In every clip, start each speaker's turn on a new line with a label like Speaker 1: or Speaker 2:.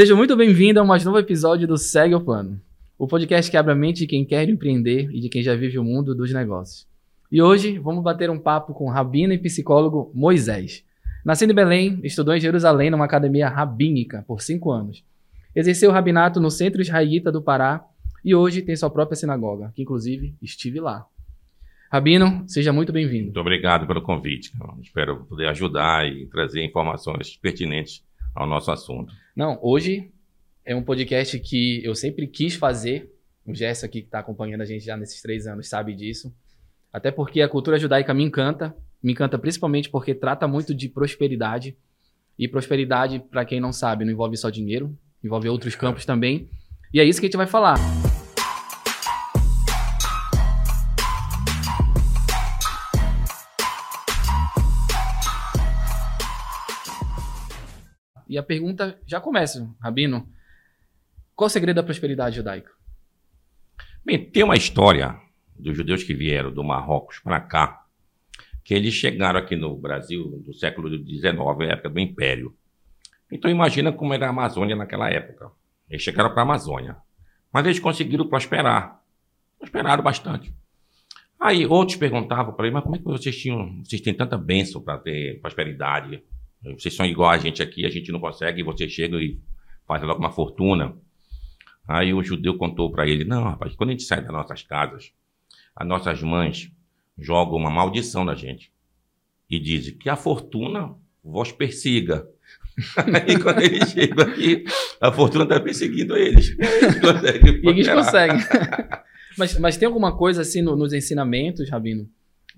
Speaker 1: Seja muito bem-vindo a mais novo episódio do Segue o Plano, o podcast que abre a mente de quem quer empreender e de quem já vive o mundo dos negócios. E hoje vamos bater um papo com rabino e psicólogo Moisés. Nascido em Belém, estudou em Jerusalém numa academia rabínica por cinco anos. Exerceu o rabinato no Centro Israelita do Pará e hoje tem sua própria sinagoga, que inclusive estive lá. Rabino, seja muito bem-vindo.
Speaker 2: Muito obrigado pelo convite. Espero poder ajudar e trazer informações pertinentes ao nosso assunto.
Speaker 1: Não, hoje é um podcast que eu sempre quis fazer. O Gerson aqui que está acompanhando a gente já nesses três anos sabe disso. Até porque a cultura judaica me encanta. Me encanta principalmente porque trata muito de prosperidade. E prosperidade, para quem não sabe, não envolve só dinheiro, envolve outros campos também. E é isso que a gente vai falar. E a pergunta já começa, Rabino. Qual o segredo da prosperidade judaica?
Speaker 2: Bem, tem uma história dos judeus que vieram do Marrocos para cá, que eles chegaram aqui no Brasil no século XIX, época do Império. Então imagina como era a Amazônia naquela época. Eles chegaram para a Amazônia, mas eles conseguiram prosperar, prosperaram bastante. Aí outros perguntavam para ele, mas como é que vocês tinham, vocês têm tanta bênção para ter prosperidade? Vocês são igual a gente aqui, a gente não consegue, e você chega e faz logo uma fortuna. Aí o judeu contou para ele: Não, rapaz, quando a gente sai das nossas casas, as nossas mães jogam uma maldição na gente e dizem que a fortuna vos persiga. Aí quando eles chegam aqui, a fortuna está perseguindo eles.
Speaker 1: E eles conseguem. mas, mas tem alguma coisa assim no, nos ensinamentos, Rabino,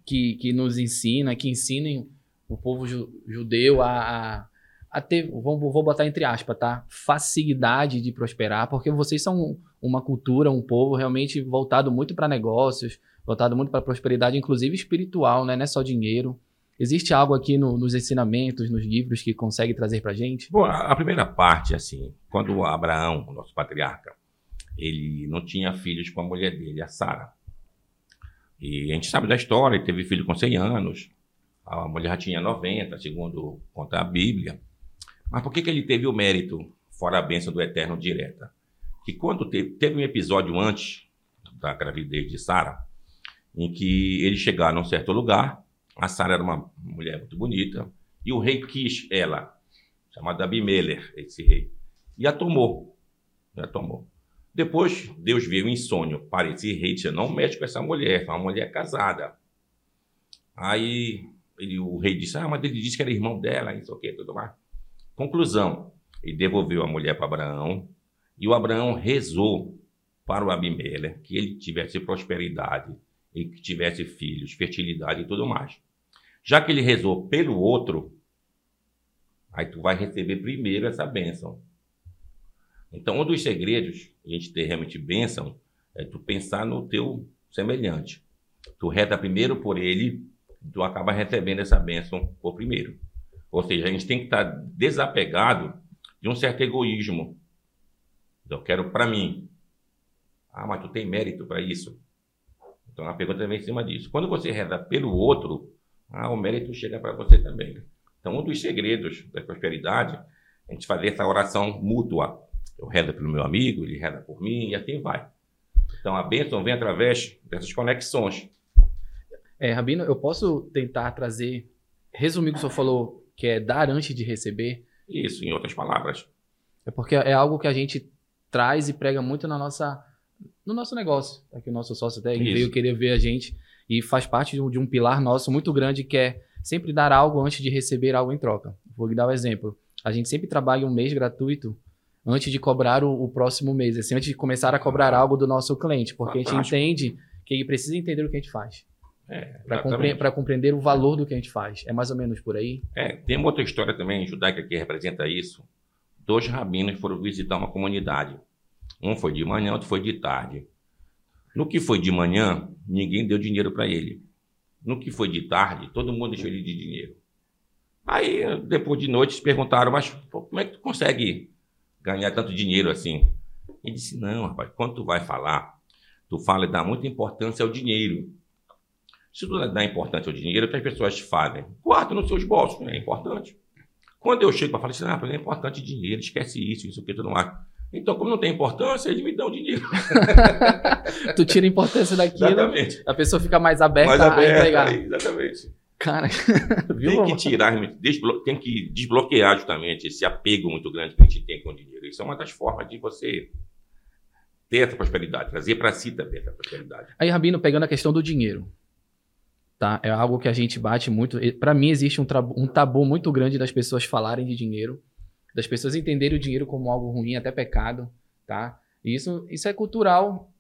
Speaker 1: que, que nos ensina, que ensinem o povo ju, judeu a, a, a ter, vou, vou botar entre aspas, tá? Facilidade de prosperar, porque vocês são uma cultura, um povo realmente voltado muito para negócios, voltado muito para prosperidade, inclusive espiritual, né? Não é só dinheiro. Existe algo aqui no, nos ensinamentos, nos livros, que consegue trazer para gente?
Speaker 2: Bom, a primeira parte, assim, quando Abraão, o nosso patriarca, ele não tinha filhos com a mulher dele, a Sara. E a gente sabe da história, ele teve filho com 100 anos, a mulher já tinha 90, segundo conta a Bíblia. Mas por que, que ele teve o mérito, fora a bênção do Eterno direta? Que quando teve, teve um episódio antes da gravidez de Sara, em que eles chegaram a um certo lugar, a Sara era uma mulher muito bonita, e o rei quis ela, chamado Abimelech, esse rei, e a tomou. A tomou. Depois, Deus veio em sonho para esse rei, disse, não mexe com essa mulher, é uma mulher casada. Aí ele, o rei disse, ah, mas ele disse que era irmão dela, isso aqui, tudo mais. Conclusão, ele devolveu a mulher para Abraão e o Abraão rezou para o Abimeleque que ele tivesse prosperidade e que tivesse filhos, fertilidade e tudo mais. Já que ele rezou pelo outro, aí tu vai receber primeiro essa bênção. Então, um dos segredos, a gente ter realmente bênção, é tu pensar no teu semelhante. Tu reza primeiro por ele tu acaba recebendo essa bênção por primeiro. Ou seja, a gente tem que estar desapegado de um certo egoísmo. Eu quero para mim. Ah, mas tu tem mérito para isso. Então a pergunta vem em cima disso. Quando você reza pelo outro, ah, o mérito chega para você também. Então um dos segredos da prosperidade é a gente fazer essa oração mútua. Eu rezo pelo meu amigo, ele reza por mim e assim vai. Então a bênção vem através dessas conexões.
Speaker 1: É, Rabino, eu posso tentar trazer, resumir o que o senhor falou, que é dar antes de receber?
Speaker 2: Isso, em outras palavras.
Speaker 1: É porque é algo que a gente traz e prega muito na nossa, no nosso negócio. Aqui o nosso sócio até veio querer ver a gente e faz parte de um, de um, pilar nosso muito grande que é sempre dar algo antes de receber algo em troca. Vou lhe dar um exemplo. A gente sempre trabalha um mês gratuito antes de cobrar o, o próximo mês, assim, antes de começar a cobrar algo do nosso cliente, porque Fantástico. a gente entende que ele precisa entender o que a gente faz. É, para compre compreender o valor do que a gente faz. É mais ou menos por aí?
Speaker 2: É, tem uma outra história também judaica que representa isso. Dois rabinos foram visitar uma comunidade. Um foi de manhã, outro foi de tarde. No que foi de manhã, ninguém deu dinheiro para ele. No que foi de tarde, todo mundo deixou ele de dinheiro. Aí, depois de noite, se perguntaram, mas pô, como é que tu consegue ganhar tanto dinheiro assim? Ele disse, não, rapaz, quando tu vai falar, tu fala e dá muita importância ao dinheiro. Se tu dá importância ao dinheiro, o que as pessoas fazem? Guarda nos seus bolsos, é importante. Quando eu chego para falar assim, ah, é importante dinheiro, esquece isso, isso aqui, tudo mais. Então, como não tem importância, eles me dão dinheiro.
Speaker 1: tu tira a importância daquilo, exatamente. a pessoa fica mais aberta, mais aberta a entregar.
Speaker 2: Exatamente.
Speaker 1: Cara,
Speaker 2: viu? Tem que tirar, tem que desbloquear justamente esse apego muito grande que a gente tem com o dinheiro. Isso é uma das formas de você ter essa prosperidade, trazer para si também essa prosperidade.
Speaker 1: Aí, Rabino, pegando a questão do dinheiro, tá? É algo que a gente bate muito. Para mim, existe um, um tabu muito grande das pessoas falarem de dinheiro das pessoas entenderem o dinheiro como algo ruim, até pecado, tá? isso, isso é cultural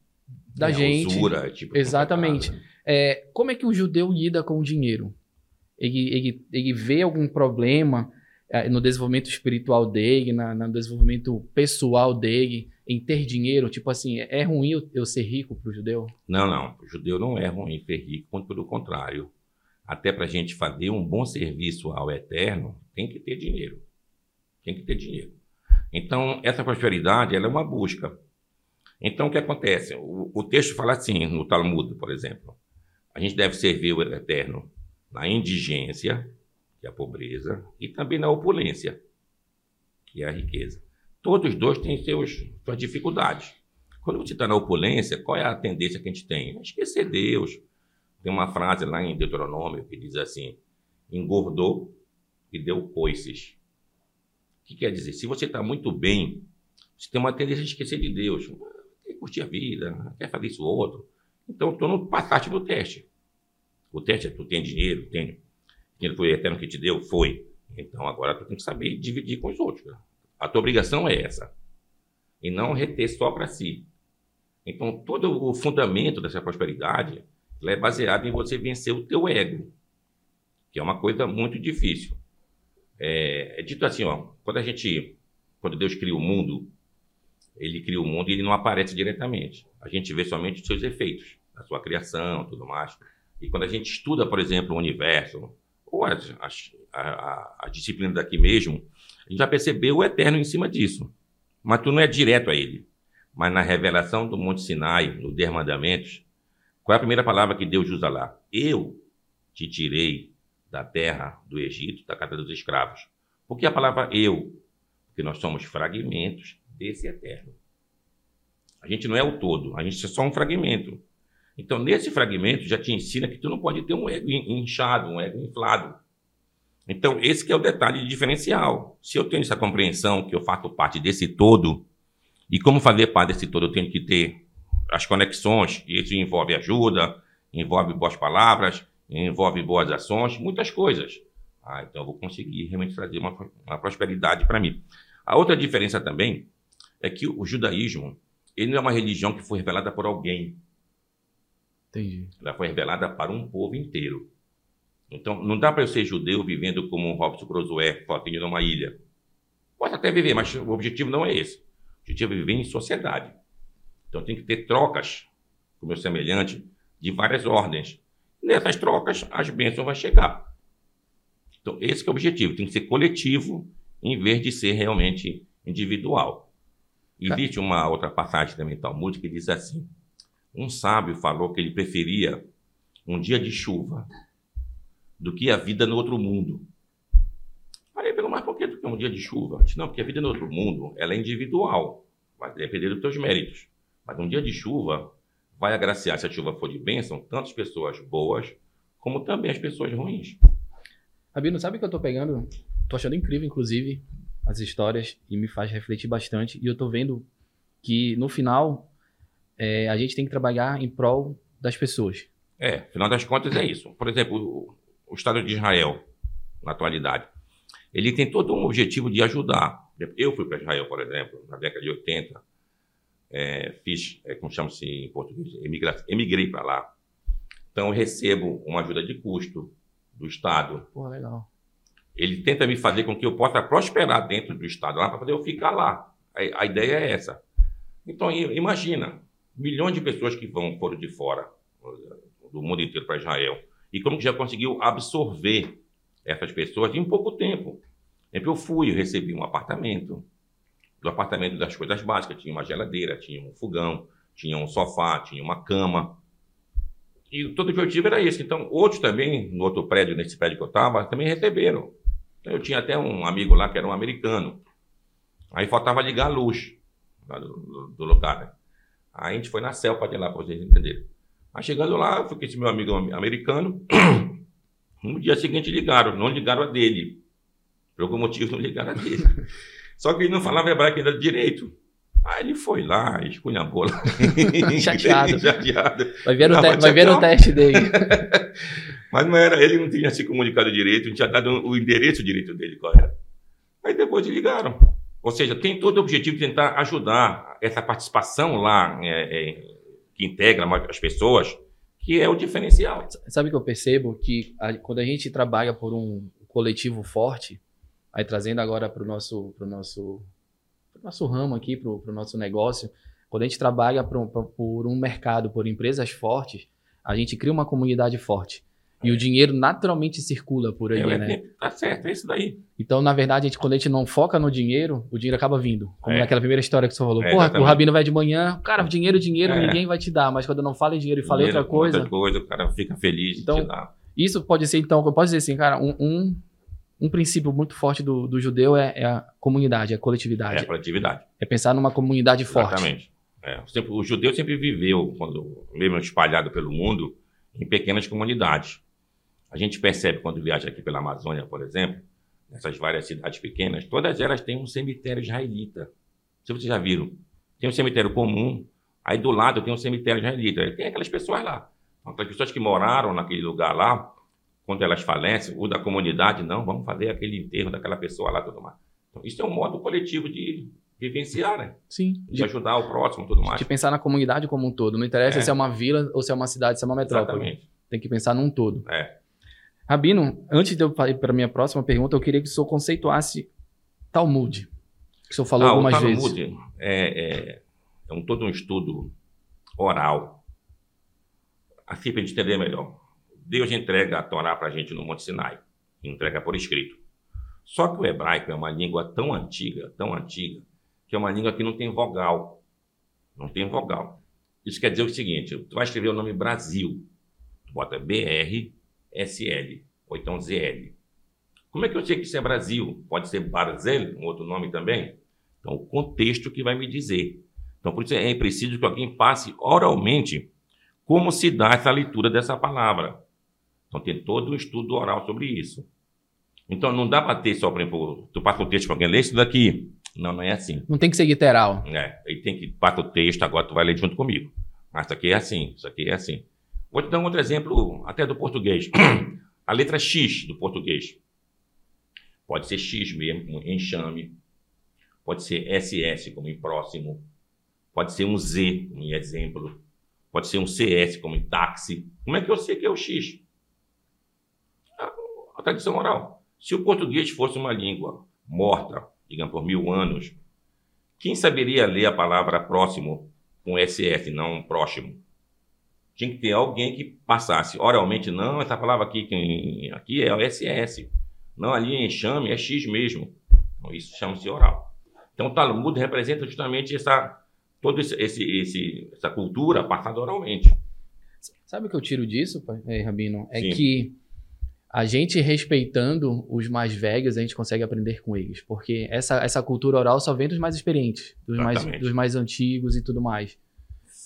Speaker 1: da é, gente.
Speaker 2: Usura, tipo
Speaker 1: Exatamente. Pecado, né? é, como é que o judeu lida com o dinheiro? Ele, ele, ele vê algum problema é, no desenvolvimento espiritual dele, na, no desenvolvimento pessoal dele, em ter dinheiro? Tipo assim, é ruim eu, ser rico para o judeu?
Speaker 2: Não, não. O judeu não é ruim ser rico, pelo contrário. Até para a gente fazer um bom serviço ao eterno, tem que ter dinheiro. Tem que ter dinheiro. Então, essa prosperidade ela é uma busca. Então, o que acontece? O, o texto fala assim, no Talmud, por exemplo. A gente deve servir o Eterno na indigência, que é a pobreza, e também na opulência, que é a riqueza. Todos os dois têm seus, suas dificuldades. Quando você está na opulência, qual é a tendência que a gente tem? Esquecer Deus. Tem uma frase lá em Deuteronômio que diz assim: engordou e deu coices. O que quer dizer? Se você está muito bem, você tem uma tendência a esquecer de Deus. Quer curtir a vida, quer fazer isso ou outro. Então, tu não passaste no teste. O teste é tu tem dinheiro, tem. Dinheiro foi eterno que te deu? Foi. Então, agora tu tem que saber dividir com os outros. A tua obrigação é essa. E não reter só para si. Então, todo o fundamento dessa prosperidade é baseado em você vencer o teu ego, que é uma coisa muito difícil. É, é, dito assim, ó, quando a gente, quando Deus cria o mundo, ele cria o mundo e ele não aparece diretamente. A gente vê somente os seus efeitos, a sua criação, tudo mais. E quando a gente estuda, por exemplo, o universo, ou a, a, a disciplina daqui mesmo, gente vai perceber o eterno em cima disso. Mas tu não é direto a ele. Mas na revelação do Monte Sinai, no Dez Mandamentos, qual é a primeira palavra que Deus usa lá? Eu te tirei da terra do Egito, da casa dos escravos. Por que a palavra eu? Porque nós somos fragmentos desse eterno. A gente não é o todo, a gente é só um fragmento. Então, nesse fragmento, já te ensina que tu não pode ter um ego inchado, um ego inflado. Então, esse que é o detalhe diferencial. Se eu tenho essa compreensão que eu faço parte desse todo, e como fazer parte desse todo, eu tenho que ter as conexões, e isso envolve ajuda, envolve boas palavras, envolve boas ações, muitas coisas. Ah, então eu vou conseguir realmente trazer uma, uma prosperidade para mim. A outra diferença também é que o judaísmo ele não é uma religião que foi revelada por alguém.
Speaker 1: Entendi.
Speaker 2: Ela foi revelada para um povo inteiro. Então, não dá para eu ser judeu vivendo como um Robson Crusoe, sozinho numa ilha. Pode até viver, mas o objetivo não é esse. O objetivo é viver em sociedade. Então, tem que ter trocas com o meu semelhante de várias ordens. Nessas trocas, as bênçãos vão chegar. Então, esse é o objetivo. Tem que ser coletivo, em vez de ser realmente individual. Existe uma outra passagem também Talmud que diz assim: um sábio falou que ele preferia um dia de chuva do que a vida no outro mundo. Aí pelo mas por que um dia de chuva? Disse, não, porque a vida no outro mundo ela é individual, vai depender dos teus méritos. Mas um dia de chuva vai agraciar, se a chuva for de bênção, tanto as pessoas boas como também as pessoas ruins.
Speaker 1: Rabino, sabe que eu tô pegando? Tô achando incrível, inclusive, as histórias e me faz refletir bastante. E eu tô vendo que, no final, é, a gente tem que trabalhar em prol das pessoas.
Speaker 2: É, final das contas é isso. Por exemplo, o, Estado de Israel, na atualidade, ele tem todo um objetivo de ajudar. Eu fui para Israel, por exemplo, na década de 80, é, fiz, é, como chama-se em português, emigra, emigrei para lá. Então, eu recebo uma ajuda de custo do Estado.
Speaker 1: Pô, legal.
Speaker 2: Ele tenta me fazer com que eu possa prosperar dentro do Estado, lá para poder eu ficar lá. A, a, ideia é essa. Então, imagina, milhões de pessoas que vão foram de fora, do mundo inteiro para Israel. E como que já conseguiu absorver essas pessoas em pouco tempo. Eu fui, eu recebi um apartamento, do apartamento das coisas básicas. Tinha uma geladeira, tinha um fogão, tinha um sofá, tinha uma cama. E todo o objetivo era esse. Então, outros também, no outro prédio, nesse prédio que eu estava, também receberam. Eu tinha até um amigo lá que era um americano. Aí faltava ligar a luz lá do, do lugar, né? Aí a gente foi na CELPA de lá, para vocês entenderem. Aí chegando lá, eu fui com esse meu amigo americano. No dia seguinte ligaram, não ligaram a dele. Por algum motivo não ligaram a dele. Só que ele não falava hebraico ainda direito. Aí ele foi lá, esculhambou lá.
Speaker 1: Chateado. Chateado. Vai ver, o, te vai ver o teste dele.
Speaker 2: Mas não era, ele não tinha se comunicado direito, não tinha dado o endereço direito dele qual era. Aí depois ligaram. Ou seja, tem todo o objetivo de tentar ajudar essa participação lá, é, é, que integra as pessoas, que é o diferencial.
Speaker 1: Sabe que eu percebo que a, quando a gente trabalha por um coletivo forte, aí trazendo agora para o nosso, pro nosso, pro nosso ramo aqui, para o nosso negócio, quando a gente trabalha por, por um mercado, por empresas fortes, a gente cria uma comunidade forte. E o dinheiro naturalmente circula por aí, é, né?
Speaker 2: Tá certo, é isso daí.
Speaker 1: Então, na verdade, a gente, quando a gente não foca no dinheiro, o dinheiro acaba vindo. Como é. naquela primeira história que você falou. É, Porra, exatamente. o Rabino vai de manhã, cara, dinheiro, dinheiro, é. ninguém vai te dar. Mas quando não fala em dinheiro e fala dinheiro, outra coisa. Outra
Speaker 2: coisa, o cara fica feliz
Speaker 1: então,
Speaker 2: de te dar.
Speaker 1: Isso pode ser, então, eu posso dizer assim, cara, um, um, um princípio muito forte do, do judeu é, é, a comunidade, a coletividade. É
Speaker 2: a coletividade.
Speaker 1: É pensar numa comunidade forte.
Speaker 2: Exatamente. É, o judeu sempre viveu, quando, mesmo espalhado pelo mundo, em pequenas comunidades. A gente percebe quando viaja aqui pela Amazônia, por exemplo, nessas várias cidades pequenas, todas elas têm um cemitério israelita. Se vocês já viram, tem um cemitério comum, aí do lado tem um cemitério israelita. Aí tem aquelas pessoas lá. Então, aquelas pessoas que moraram naquele lugar lá, quando elas falecem, o da comunidade, não, vamos fazer aquele enterro daquela pessoa lá tudo mais. Então, isso é um modo coletivo de vivenciar, né?
Speaker 1: Sim.
Speaker 2: De, de ajudar o próximo tudo mais.
Speaker 1: De pensar na comunidade como um todo. Não interessa é. se é uma vila ou se é uma cidade, se é uma metrópole. Exatamente. Tem que pensar num todo.
Speaker 2: É.
Speaker 1: Rabino, antes de eu ir para a minha próxima pergunta, eu queria que o senhor conceituasse Talmud, que o senhor falou ah, algumas
Speaker 2: o
Speaker 1: Talmud
Speaker 2: vezes. É, é, é um, todo um estudo oral, assim para a gente entender melhor. Deus entrega a Torá para a gente no Monte Sinai, entrega por escrito. Só que o hebraico é uma língua tão antiga, tão antiga, que é uma língua que não tem vogal. Não tem vogal. Isso quer dizer o seguinte: tu vai escrever o nome Brasil, tu bota BR SL, ou então ZL. Como é que eu sei que isso é Brasil? Pode ser Barzel, um outro nome também? Então, o contexto que vai me dizer. Então, por isso é preciso que alguém passe oralmente como se dá essa leitura dessa palavra. Então, tem todo um estudo oral sobre isso. Então, não dá para ter só, por exemplo, tu passa o texto para alguém, lê isso daqui. Não, não é assim.
Speaker 1: Não tem que ser literal.
Speaker 2: É, ele tem que passa o texto, agora tu vai ler junto comigo. Mas isso aqui é assim, isso aqui é assim. Vou te dar um outro exemplo, até do português. A letra X do português. Pode ser X mesmo, como enxame. Pode ser SS, como em próximo. Pode ser um Z, como em exemplo. Pode ser um CS, como em táxi. Como é que eu sei que é o X? A tradição oral. Se o português fosse uma língua morta, digamos, por mil anos, quem saberia ler a palavra próximo com SS, não próximo? Tinha que ter alguém que passasse oralmente, não, essa palavra aqui, aqui é o SS. Não, ali em enxame é X mesmo. Então, isso chama-se oral. Então, o Talmud representa justamente essa, toda esse, esse, essa cultura passada oralmente.
Speaker 1: Sabe o que eu tiro disso, eh, Rabino? É Sim. que a gente respeitando os mais velhos, a gente consegue aprender com eles. Porque essa, essa cultura oral só vem dos mais experientes, dos, mais, dos mais antigos e tudo mais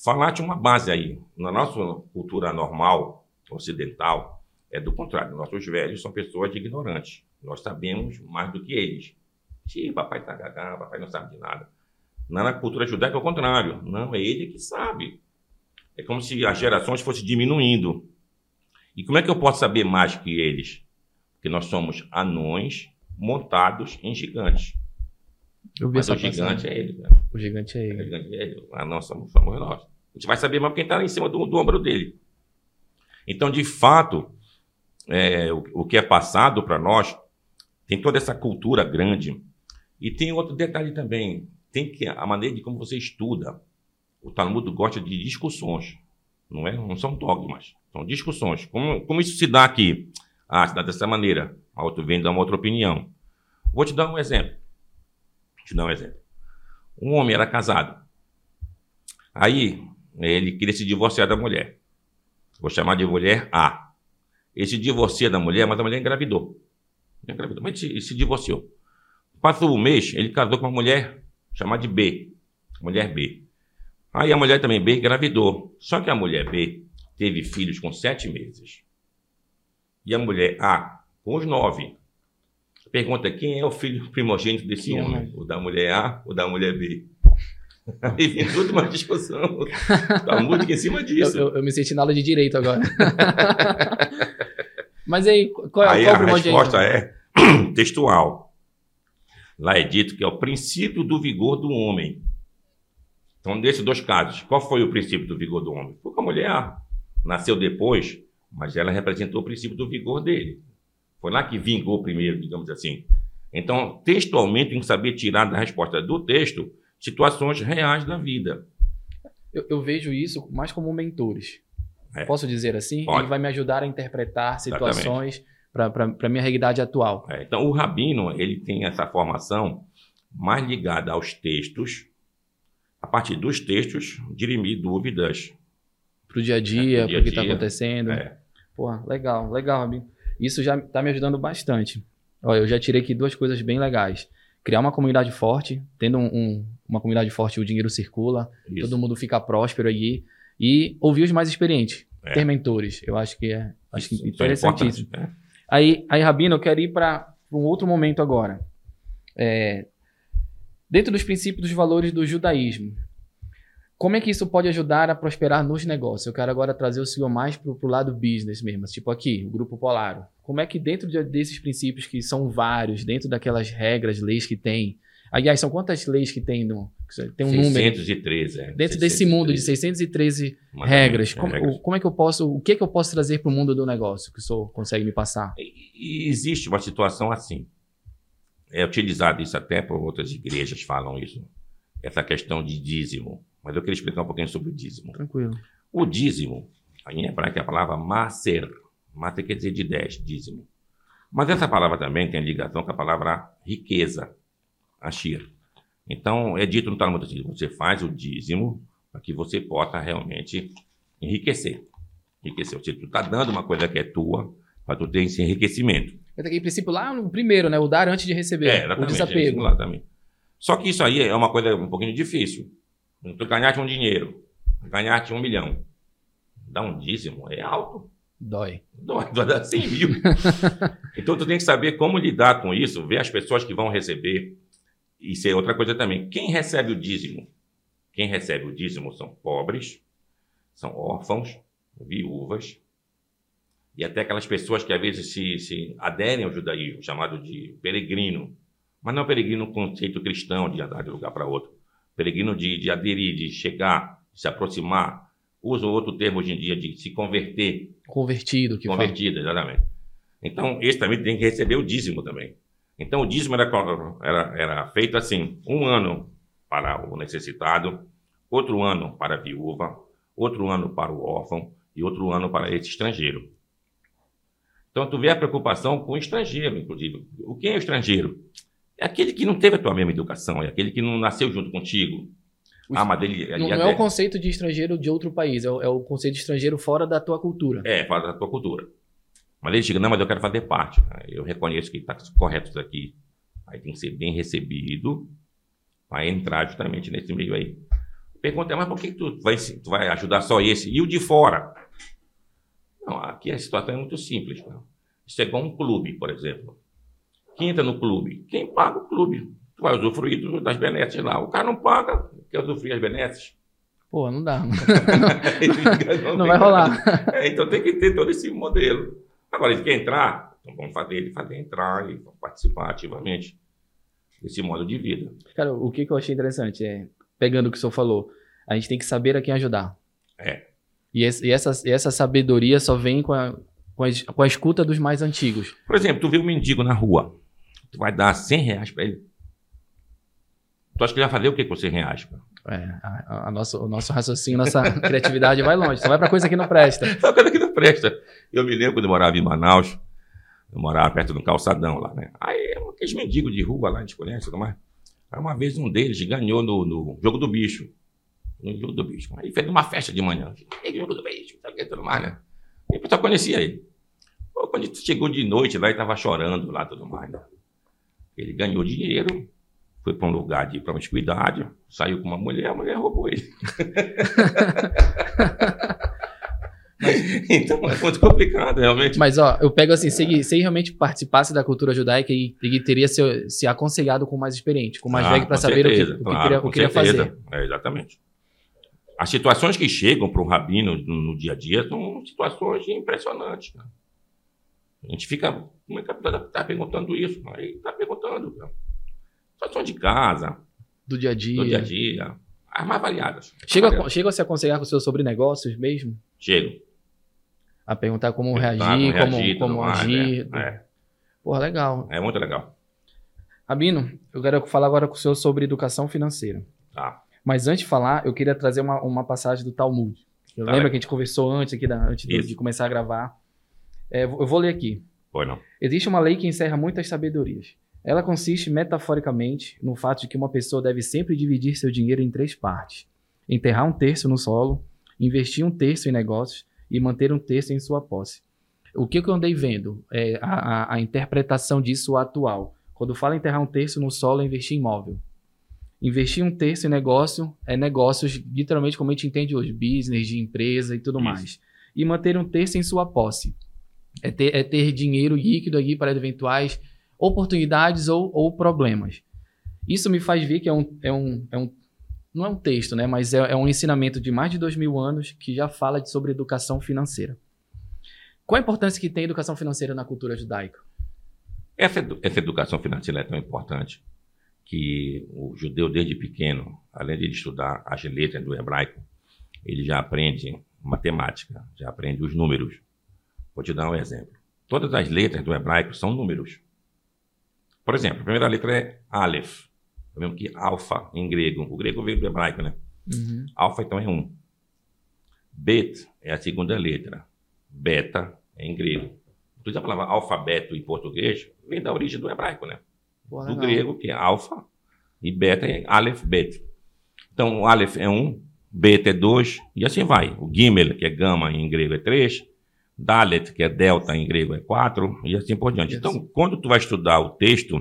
Speaker 2: falar de uma base aí. Na nossa cultura normal, ocidental, é do contrário. Nossos velhos são pessoas ignorantes. Nós sabemos mais do que eles. Sim, papai tá gagá, papai não sabe de nada. Na cultura judaica é o contrário. Não, é ele que sabe. É como se as gerações fossem diminuindo. E como é que eu posso saber mais que eles? Porque nós somos anões montados em gigantes.
Speaker 1: Eu vi
Speaker 2: Mas
Speaker 1: essa
Speaker 2: o gigante é ele. Né?
Speaker 1: O gigante é ele.
Speaker 2: O gigante é ele. Ah, não, somos, somos nós. A gente vai saber mais quem está em cima do, do, ombro dele. Então, de fato, é, o, o que é passado para nós tem toda essa cultura grande. E tem outro detalhe também. Tem que a maneira de como você estuda. O Talmud gosta de discussões. Não, é, não são dogmas. São discussões. Como, como isso se dá aqui? Ah, se dá dessa maneira. A outro vem dar uma outra opinião. Vou te dar um exemplo. Vou te dar um exemplo. Um homem era casado. Aí ele queria se divorciar da mulher. Vou chamar de mulher A. Ele se divorcia da mulher, mas a mulher engravidou. Engravidou, mas se, se divorciou. Passou um mês, ele casou com uma mulher chamada de B. Mulher B. Aí a mulher também B engravidou. Só que a mulher B teve filhos com sete meses. E a mulher A com os nove. Pergunta quem é o filho primogênito desse quem homem? É? O da mulher A ou da mulher B? Aí vem toda uma discussão. A música em cima disso.
Speaker 1: Eu, eu, eu, me senti na aula de direito agora. Mas aí, qual,
Speaker 2: aí
Speaker 1: qual
Speaker 2: a resposta é textual. Lá é dito que é o princípio do vigor do homem. Então, desses dois casos, qual foi o princípio do vigor do homem? Com a mulher nasceu depois, mas ela representou o princípio do vigor dele. Foi lá que vingou primeiro, digamos assim. Então, textualmente, tem que saber tirar da resposta do texto situações reais da vida.
Speaker 1: Eu, eu vejo isso mais como mentores. É. Posso dizer assim?
Speaker 2: Pode.
Speaker 1: Ele vai me ajudar a interpretar situações para a minha realidade atual.
Speaker 2: É, então, o rabino ele tem essa formação mais ligada aos textos, a partir dos textos, dirimir dúvidas.
Speaker 1: Para o dia a dia, é, para o que está acontecendo. É. Pô, legal, legal, Rabino. Isso já está me ajudando bastante. Olha, eu já tirei aqui duas coisas bem legais. Criar uma comunidade forte, tendo um, um, uma comunidade forte, o dinheiro circula, Isso. todo mundo fica próspero aí. E ouvir os mais experientes, é. ter mentores. Eu acho que é, acho que é interessantíssimo. É aí, aí, Rabino, eu quero ir para um outro momento agora. É, dentro dos princípios dos valores do judaísmo, como é que isso pode ajudar a prosperar nos negócios? Eu quero agora trazer o senhor mais para o lado business mesmo, tipo aqui, o Grupo Polaro. Como é que dentro de, desses princípios, que são vários, dentro daquelas regras, leis que tem, aliás, são quantas leis que tem no... Tem um
Speaker 2: 613,
Speaker 1: número. É. Dentro 613. desse mundo de 613 Mas, regras, é, como, regras. como é que eu posso, o que, é que eu posso trazer para o mundo do negócio que o senhor consegue me passar?
Speaker 2: E, existe uma situação assim. É utilizado isso até por outras igrejas, falam isso. Essa questão de dízimo mas eu queria explicar um pouquinho sobre o dízimo.
Speaker 1: Tranquilo.
Speaker 2: O dízimo, em hebraico é a palavra maser. Maser quer dizer de 10, dízimo. Mas essa palavra também tem ligação com a palavra riqueza, ashir. Então, é dito no Talmud assim, você faz o dízimo para que você possa realmente enriquecer. Enriquecer. Ou seja, tu está dando uma coisa que é tua para tu ter esse enriquecimento.
Speaker 1: Em princípio, lá no primeiro, né? O dar antes de receber. É, o desapego. É
Speaker 2: lá também. Só que isso aí é uma coisa um pouquinho difícil. Tu ganhaste um dinheiro, ganhaste um milhão. Dá um dízimo, é alto.
Speaker 1: Dói.
Speaker 2: Dói, vai dar 100 mil. então tu tem que saber como lidar com isso, ver as pessoas que vão receber. Isso é outra coisa também. Quem recebe o dízimo? Quem recebe o dízimo são pobres, são órfãos, viúvas, e até aquelas pessoas que às vezes se, se aderem ao judaísmo, chamado de peregrino. Mas não é peregrino no conceito cristão de andar de lugar para outro peregrino de, de aderir, de chegar, de se aproximar. Usa outro termo hoje em dia de se converter.
Speaker 1: Convertido, que
Speaker 2: Convertido, fala. exatamente. Então, esse também tem que receber o dízimo também. Então, o dízimo era, era, era feito assim: um ano para o necessitado, outro ano para a viúva, outro ano para o órfão e outro ano para esse estrangeiro. Então, tu vê a preocupação com o estrangeiro, inclusive. O que é o estrangeiro? É aquele que não teve a tua mesma educação, é aquele que não nasceu junto contigo.
Speaker 1: ah, mas ele, não, é o conceito de estrangeiro de outro país, é o, é o, conceito de estrangeiro fora da tua cultura.
Speaker 2: É, fora da tua cultura. Mas ele chega, não, mas eu quero fazer parte. Eu reconheço que está correto isso aqui. Aí tem que ser bem recebido para entrar justamente nesse meio aí. Pergunta é, mas por que tu vai, tu vai ajudar só esse? E o de fora? Não, aqui a situação é muito simples. Não? Isso é igual um clube, por exemplo. Quem entra no clube? Quem paga o clube. Tu vai usufruir das benesses lá. O cara não paga, quer usufruir as benesses.
Speaker 1: Pô, não dá. não, não vai rolar.
Speaker 2: É, então tem que ter todo esse modelo. Agora, ele quer entrar, então vamos fazer ele fazer entrar e participar ativamente desse modo de vida.
Speaker 1: Cara, o que, que eu achei interessante é, pegando o que o senhor falou, a gente tem que saber a quem ajudar.
Speaker 2: É.
Speaker 1: E, esse, e essa, essa sabedoria só vem com a, com a, com a escuta dos mais antigos.
Speaker 2: Por exemplo, tu vê um mendigo na rua tu vai dar 100 reais para ele. Tu acha que ele vai fazer o que com 100 reais? Cara?
Speaker 1: É, a, a nosso, o nosso raciocínio, nossa criatividade vai longe. Só vai para coisa que não presta.
Speaker 2: Só coisa que não presta. Eu me lembro quando eu morava em Manaus, eu morava perto do calçadão lá, né? Aí, aqueles mendigos de rua lá, a gente conhece, tudo mais. Aí uma vez um deles ganhou no, no jogo do bicho. No jogo do bicho. Aí fez uma festa de manhã. Jogo do bicho, tudo mais, né? E o pessoal conhecia ele. Quando chegou de noite lá, ele estava chorando lá tudo mais. Né? Ele ganhou dinheiro, foi para um lugar de promiscuidade, saiu com uma mulher, a mulher roubou ele. então é muito complicado, realmente.
Speaker 1: Mas, ó, eu pego assim, se, se realmente participasse da cultura judaica, ele, teria se, se aconselhado com mais experiente, com mais ah, velho para saber certeza, o que, o que claro, queria, o queria fazer.
Speaker 2: É, exatamente. As situações que chegam para um rabino no, no, dia a dia são situações impressionantes. Né? A gente fica, como é que está perguntando isso? Aí está perguntando. Né? Situação de casa.
Speaker 1: Do dia a dia.
Speaker 2: Do dia a dia. As mais variadas.
Speaker 1: Chega, chega a se aconselhar com seus sobre negócios mesmo?
Speaker 2: Chego.
Speaker 1: A perguntar como perguntar, reagir, como, reagir, como, como agir.
Speaker 2: Né? É.
Speaker 1: Porra, legal.
Speaker 2: É muito legal.
Speaker 1: Rabino, eu quero falar agora com o senhor sobre educação financeira.
Speaker 2: Tá.
Speaker 1: Mas antes de falar, eu queria trazer uma, uma passagem do Talmud. Eu tá lembro que a gente conversou antes aqui, da, antes de, de, começar a gravar. É, eu vou ler aqui.
Speaker 2: Foi não.
Speaker 1: Existe uma lei que encerra muitas sabedorias. Ela consiste, metaforicamente, no fato de que uma pessoa deve sempre dividir seu dinheiro em três partes: enterrar um terço no solo, investir um terço em negócios e manter um terço em sua posse. O que eu andei vendo é a, a, a interpretação disso atual. Quando fala enterrar um terço no solo, é investir em imóvel. Investir um terço em negócio é negócios, literalmente como a gente entende hoje, business, de empresa e tudo Isso. mais. E manter um terço em sua posse. É ter, é ter dinheiro líquido aqui para eventuais oportunidades ou, ou problemas. Isso me faz ver que é um, é um, é um não é um texto, né? Mas é, é, um ensinamento de mais de dois mil anos que já fala de, sobre educação financeira. Qual a importância que tem a educação financeira na cultura judaica?
Speaker 2: Essa, essa educação financeira é tão importante que o judeu, desde pequeno, além de estudar as letras do hebraico, ele já aprende matemática, já aprende os números. Vou te dar um exemplo. Todas as letras do hebraico são números. Por exemplo, a primeira letra é Aleph, é mesmo que alfa em grego. O grego veio do hebraico, né? Uhum. Alfa então é um. Bet é a segunda letra. Beta é em grego. Então, a palavra alfabeto em português vem da origem do hebraico, né? Boa, do legal. grego, que é alfa, e beta é aleph, bet. Então, o aleph é um, beta é dois, e assim vai. O gimel, que é gama em grego, é três. Dalet, que é delta em grego, é quatro, e assim por diante. Então, quando tu vai estudar o texto,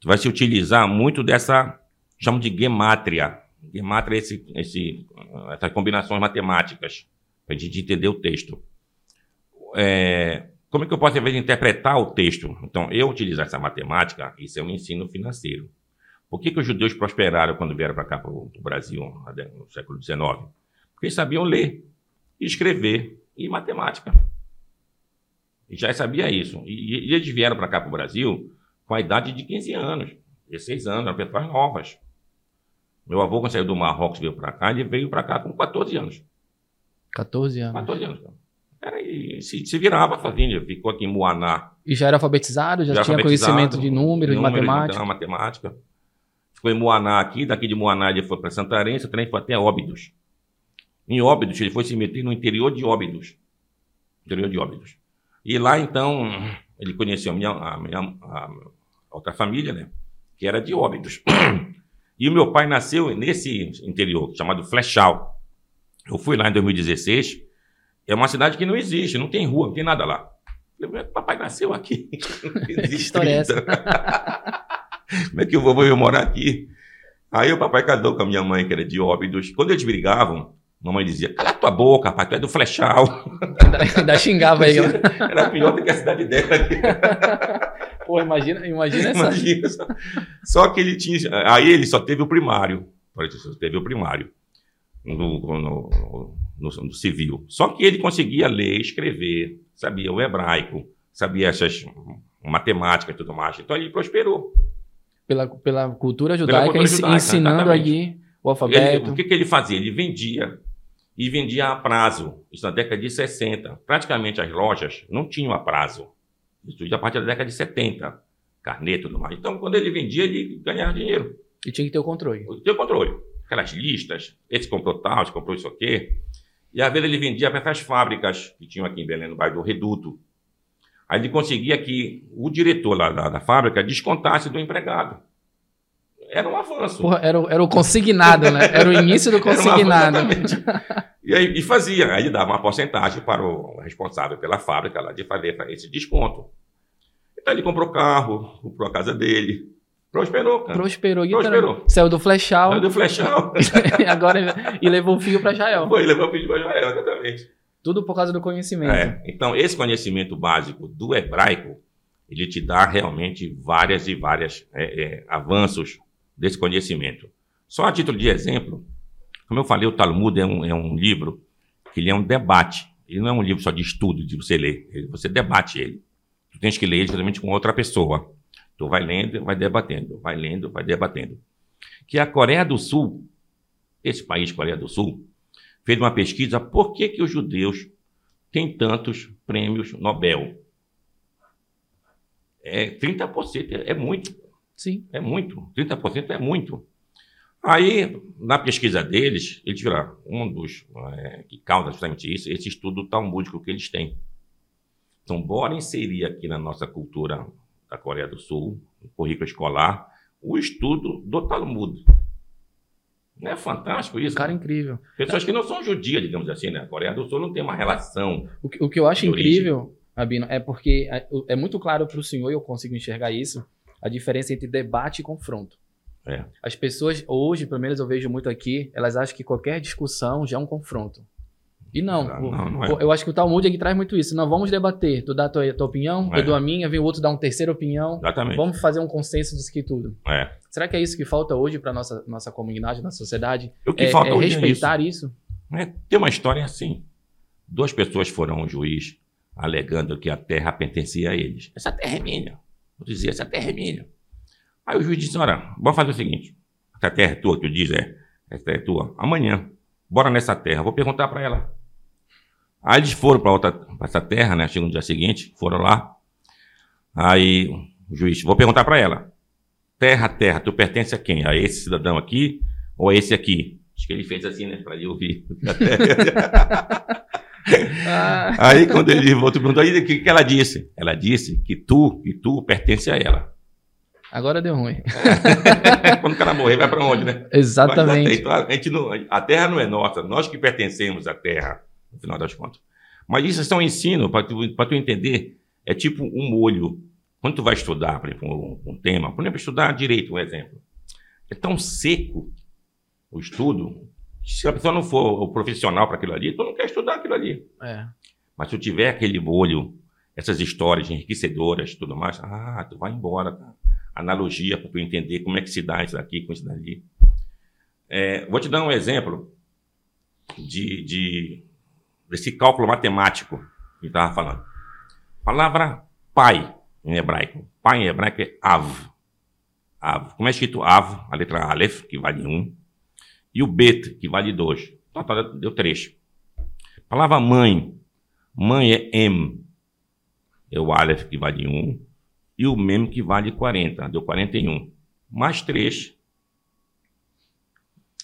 Speaker 2: tu vai se utilizar muito dessa, chamo de gemátria. Gemátria é esse, esse, essas combinações matemáticas, para a gente entender o texto. É, como é que eu posso, às vezes, interpretar o texto? Então, eu utilizar essa matemática, isso é um ensino financeiro. Por que, que os judeus prosperaram quando vieram para cá, para o Brasil, no século XIX? Porque eles sabiam ler, escrever e matemática. E já sabia isso. E, e eles vieram para cá, para o Brasil, com a idade de 15 anos, 16 anos, eram pessoas novas. Meu avô, quando saiu do Marrocos, veio para cá, ele veio para cá com 14 anos.
Speaker 1: 14 anos?
Speaker 2: 14 anos. Era, e se, se virava fazendo, ficou aqui em Moaná.
Speaker 1: E já era alfabetizado? Já, já tinha alfabetizado, conhecimento de números, de matemática?
Speaker 2: De matemática. Ficou em Moaná aqui, daqui de Moaná ele foi para Santarém, Santarém foi até Óbidos. Em Óbidos, ele foi se meter no interior de Óbidos. Interior de Óbidos. E lá, então, ele conheceu a minha, a minha, a outra família, né? Que era de Óbidos. E o meu pai nasceu nesse interior, chamado Flechal. Eu fui lá em 2016. É uma cidade que não existe, não tem rua, não tem nada lá. Eu falei, papai nasceu aqui.
Speaker 1: Existe história é essa?
Speaker 2: Como é que o vovô veio morar aqui? Aí o papai casou com a minha mãe, que era de Óbidos. Quando eles brigavam, Mamãe dizia, cala tua boca, rapaz, tu é do flechal.
Speaker 1: Ainda, xingava aí.
Speaker 2: Era pior do que a cidade dela.
Speaker 1: Pô, imagina, imagina essa. Imagina
Speaker 2: só. só que ele tinha. Aí ele só teve o primário. Só teve o primário. No, no, no, no, civil. Só que ele conseguia ler, escrever, sabia o hebraico, sabia essas matemáticas e tudo mais. Então ele prosperou.
Speaker 1: Pela, pela cultura judaica, pela cultura judaica ensinando ali o alfabeto.
Speaker 2: Ele, o que, que ele fazia? Ele vendia e vendia a prazo. Isso na década de 60. Praticamente as lojas não tinham a prazo. Isso já a partir da década de 70. Carnê e tudo mais. Então, quando ele vendia, ele ganhava dinheiro.
Speaker 1: E tinha que ter o controle.
Speaker 2: Tinha o controle. Aquelas listas, esse comprou tal, esse comprou isso aqui. E às vezes ele vendia para essas fábricas que tinham aqui em Belém, no bairro do Reduto. Aí ele conseguia que o diretor lá da, da fábrica descontasse do empregado era um avanço.
Speaker 1: Porra, era, o, era o consignado, né? Era o início do consignado.
Speaker 2: E, aí, e fazia, aí dava uma porcentagem para o responsável pela fábrica lá de fazer esse desconto. Então ele comprou carro, comprou a casa dele, Prosperou, cara.
Speaker 1: Prosperou. Prosperou. Saiu do flechal.
Speaker 2: Saiu do flechal.
Speaker 1: agora, e levou o filho para Jael.
Speaker 2: Foi, levou o filho para Jael, exatamente.
Speaker 1: Tudo por causa do conhecimento.
Speaker 2: É. Então, esse conhecimento básico do hebraico, ele te dá realmente várias e várias é, é, avanços desse conhecimento. Só a título de exemplo, como eu falei, o Talmud é um, é um livro que ele é um debate. Ele não é um livro só de estudo, de você ler. Você debate ele. Tu tens que ler ele com outra pessoa. Tu vai lendo, vai debatendo, vai lendo, vai debatendo. Que a Coreia do Sul, esse país, Coreia do Sul, fez uma pesquisa por que, que os judeus têm tantos prêmios Nobel. É 30%, é muito.
Speaker 1: Sim.
Speaker 2: É muito. 30% é muito. Aí, na pesquisa deles, eles viram um dos é, que causa justamente isso, esse estudo talmúdico que eles têm. Então, bora inserir aqui na nossa cultura da Coreia do Sul, no currículo escolar, o estudo do Talmud. Não é fantástico isso?
Speaker 1: Cara, incrível.
Speaker 2: Pessoas que não são judias, digamos assim, né? A Coreia do Sul não tem uma relação.
Speaker 1: O que, o que eu acho incrível, Abino, é porque é, é muito claro para o senhor, e eu consigo enxergar isso, a diferença entre debate e confronto.
Speaker 2: É.
Speaker 1: As pessoas, hoje, pelo menos eu vejo muito aqui, elas acham que qualquer discussão já é um confronto. E não, não, não, não é. eu acho que o Talmud aqui traz muito isso. Não, vamos debater. Tu dá a tua, tua opinião, é. eu dou a minha, vem o outro dar uma terceira opinião.
Speaker 2: Exatamente.
Speaker 1: Vamos fazer um consenso disso aqui tudo.
Speaker 2: É.
Speaker 1: Será que é isso que falta hoje para nossa nossa comunidade, nossa sociedade?
Speaker 2: O que
Speaker 1: é,
Speaker 2: falta
Speaker 1: é
Speaker 2: hoje
Speaker 1: respeitar
Speaker 2: é
Speaker 1: isso?
Speaker 2: isso? É, tem uma história assim. Duas pessoas foram ao juiz alegando que a terra pertencia a eles. Essa terra é minha. Eu dizia, essa terra é minha. Aí o juiz disse, olha, vamos fazer o seguinte. Essa terra é tua, que eu diz, é. Essa terra é tua. Amanhã, bora nessa terra. Vou perguntar para ela Aí eles foram para essa terra, né? Chegou no dia seguinte, foram lá. Aí o juiz, vou perguntar para ela: Terra, terra, tu pertence a quem? A esse cidadão aqui ou a esse aqui? Acho que ele fez assim, né? Para eu ouvir. ah. Aí quando ele voltou perguntou, aí o que, que ela disse? Ela disse que tu, que tu pertence a ela.
Speaker 1: Agora deu ruim.
Speaker 2: Quando o cara morrer, vai para onde, né?
Speaker 1: Exatamente.
Speaker 2: Então, a, gente não, a terra não é nossa, nós que pertencemos à terra no final das contas. Mas isso é um ensino para tu, tu entender. É tipo um molho. Quando tu vai estudar, por exemplo, um, um tema, por exemplo, estudar direito, um exemplo. É tão seco o estudo, se a pessoa não for o profissional para aquilo ali, tu não quer estudar aquilo ali.
Speaker 1: É.
Speaker 2: Mas se tu tiver aquele molho, essas histórias enriquecedoras tudo mais, ah, tu vai embora. Tá? Analogia para tu entender como é que se dá isso aqui com isso dali. É, vou te dar um exemplo de, de desse cálculo matemático que estava falando. palavra pai em hebraico. Pai em hebraico é av. Av. Como é escrito av? A letra Aleph, que vale 1. Um, e o bet, que vale 2. Então, deu 3. palavra mãe. Mãe é em. É o Aleph, que vale 1. Um, e o mem, que vale 40. Deu 41. Mais 3.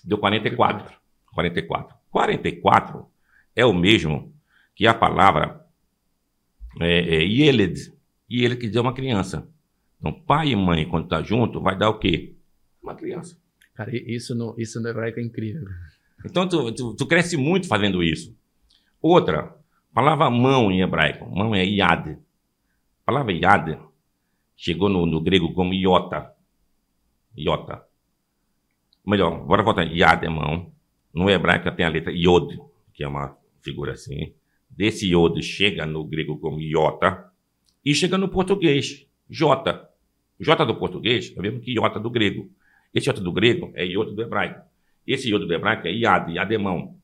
Speaker 2: Deu 44. 44. 44 é o mesmo que a palavra é, é, Yeled. Yeled quer dizer uma criança. Então, pai e mãe, quando tá junto, vai dar o quê? Uma criança.
Speaker 1: Cara, isso no, isso no hebraico é incrível.
Speaker 2: Então, tu, tu, tu cresce muito fazendo isso. Outra, palavra mão em hebraico. Mão é yad. A palavra yad chegou no, no grego como iota. Iota. Melhor, bora voltar. Yad é mão. No hebraico tem a letra iod, que é uma figura assim. Desse iodo chega no grego como iota e chega no português, jota. Jota do português é o mesmo que iota do grego. Esse iota do grego é iota do hebraico. Esse iota do hebraico é iad, iademão.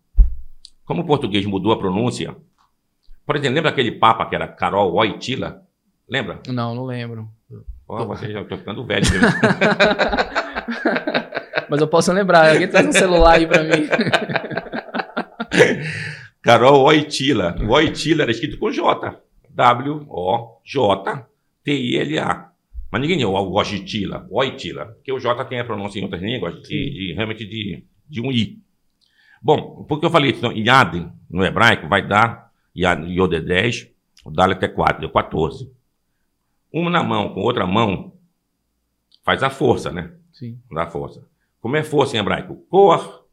Speaker 2: Como o português mudou a pronúncia, por exemplo, lembra aquele papa que era Carol Oitila? Lembra?
Speaker 1: Não, não lembro.
Speaker 2: Oh, você já estou ficando velho.
Speaker 1: Mas eu posso lembrar. Alguém traz um celular aí para mim.
Speaker 2: Carol Oitila. O Oitila era escrito com J. W-O-J-T-I-L-A. Mas ninguém eu gosta de Tila, Oitila, porque o J tem a pronúncia em outras línguas de, de realmente de, de, um I. Bom, porque eu falei isso, então, Yad no hebraico vai dar, Yod é 10, o Dalet é 4, deu 14. Uma na mão com outra mão faz a força, né?
Speaker 1: Sim.
Speaker 2: Dá força. Como é força em hebraico? Cor,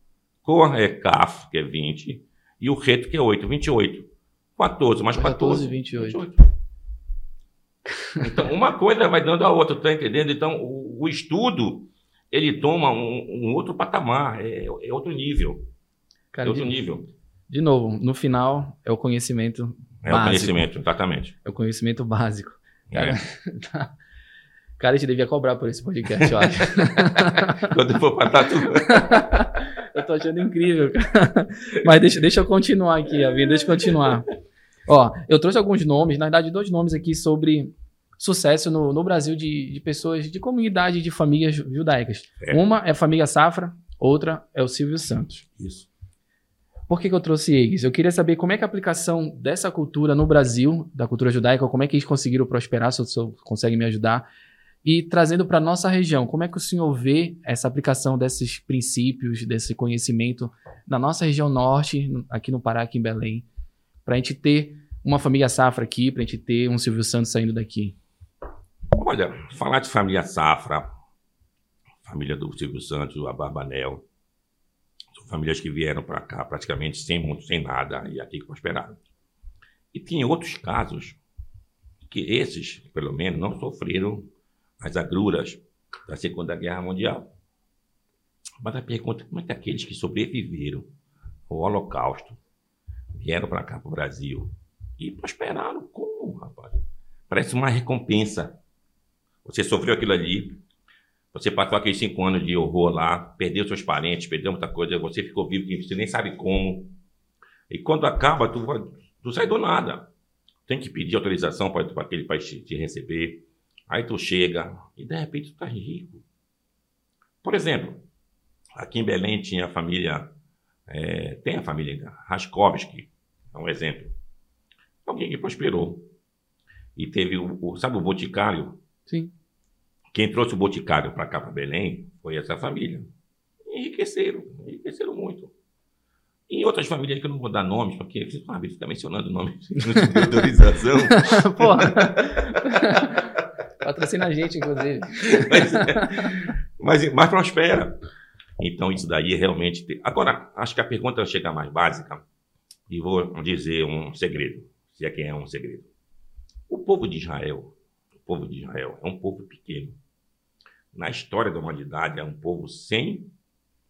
Speaker 2: cor é kaf, que é 20, E o reto, que é 8, 28. 14 mais 14, 14
Speaker 1: 28. 28.
Speaker 2: Então, uma coisa vai dando a outra, tá entendendo? Então, o, o estudo, ele toma um, um outro patamar, é, é, outro nível. Cara, é outro
Speaker 1: de,
Speaker 2: nível.
Speaker 1: De novo, no final, é o conhecimento
Speaker 2: É básico. o conhecimento, exatamente.
Speaker 1: É o conhecimento básico. Cara, é. tá. Cara, a gente devia cobrar por esse podcast, eu acho.
Speaker 2: Quando for pra tatu.
Speaker 1: eu tô achando incrível, cara. Mas deixa, deixa eu continuar aqui, a vida, deixa eu continuar. Ó, eu trouxe alguns nomes, na verdade, dois nomes aqui sobre sucesso no, no Brasil de, de pessoas de comunidade de famílias judaicas. É. Uma é a família Safra, outra é o Silvio Santos.
Speaker 2: Isso.
Speaker 1: Por que, que, eu trouxe eles? Eu queria saber como é que a aplicação dessa cultura no Brasil, da cultura judaica, como é que eles conseguiram prosperar, se o senhor consegue me ajudar. E trazendo para a nossa região, como é que o senhor vê essa aplicação desses princípios, desse conhecimento na nossa região norte, aqui no Pará, aqui em Belém, para a gente ter uma família safra aqui, para a gente ter um Silvio Santos saindo daqui?
Speaker 2: Olha, falar de família safra, família do Silvio Santos, a Barbanel, são famílias que vieram para cá praticamente sem muito, sem nada e aqui prosperaram. E tem outros casos que esses, pelo menos, não sofreram as agruras da Segunda Guerra Mundial. Mas a pergunta como é que aqueles que sobreviveram ao Holocausto vieram para cá, para o Brasil, e prosperaram como, rapaz? Parece uma recompensa. Você sofreu aquilo ali, você passou aqueles cinco anos de horror lá, perdeu seus parentes, perdeu muita coisa, você ficou vivo, você nem sabe como. E quando acaba, tu, tu sai do nada. Tem que pedir autorização para aquele país te, te receber. Aí tu chega e de repente tu tá rico. Por exemplo, aqui em Belém tinha a família, é, tem a família Raskovski, é um exemplo. Alguém que prosperou. E teve o, o sabe o Boticário?
Speaker 1: Sim.
Speaker 2: Quem trouxe o Boticário para cá, para Belém, foi essa família. Enriqueceram, enriqueceram muito. Em outras famílias que eu não vou dar nomes, porque você está mencionando nomes de autorização.
Speaker 1: Porra. Patrocina a gente, inclusive.
Speaker 2: mas, mas, mas prospera. Então, isso daí é realmente. Agora, acho que a pergunta chega mais básica, e vou dizer um segredo, se é que é um segredo. O povo de Israel, o povo de Israel é um povo pequeno. Na história da humanidade, é um povo sem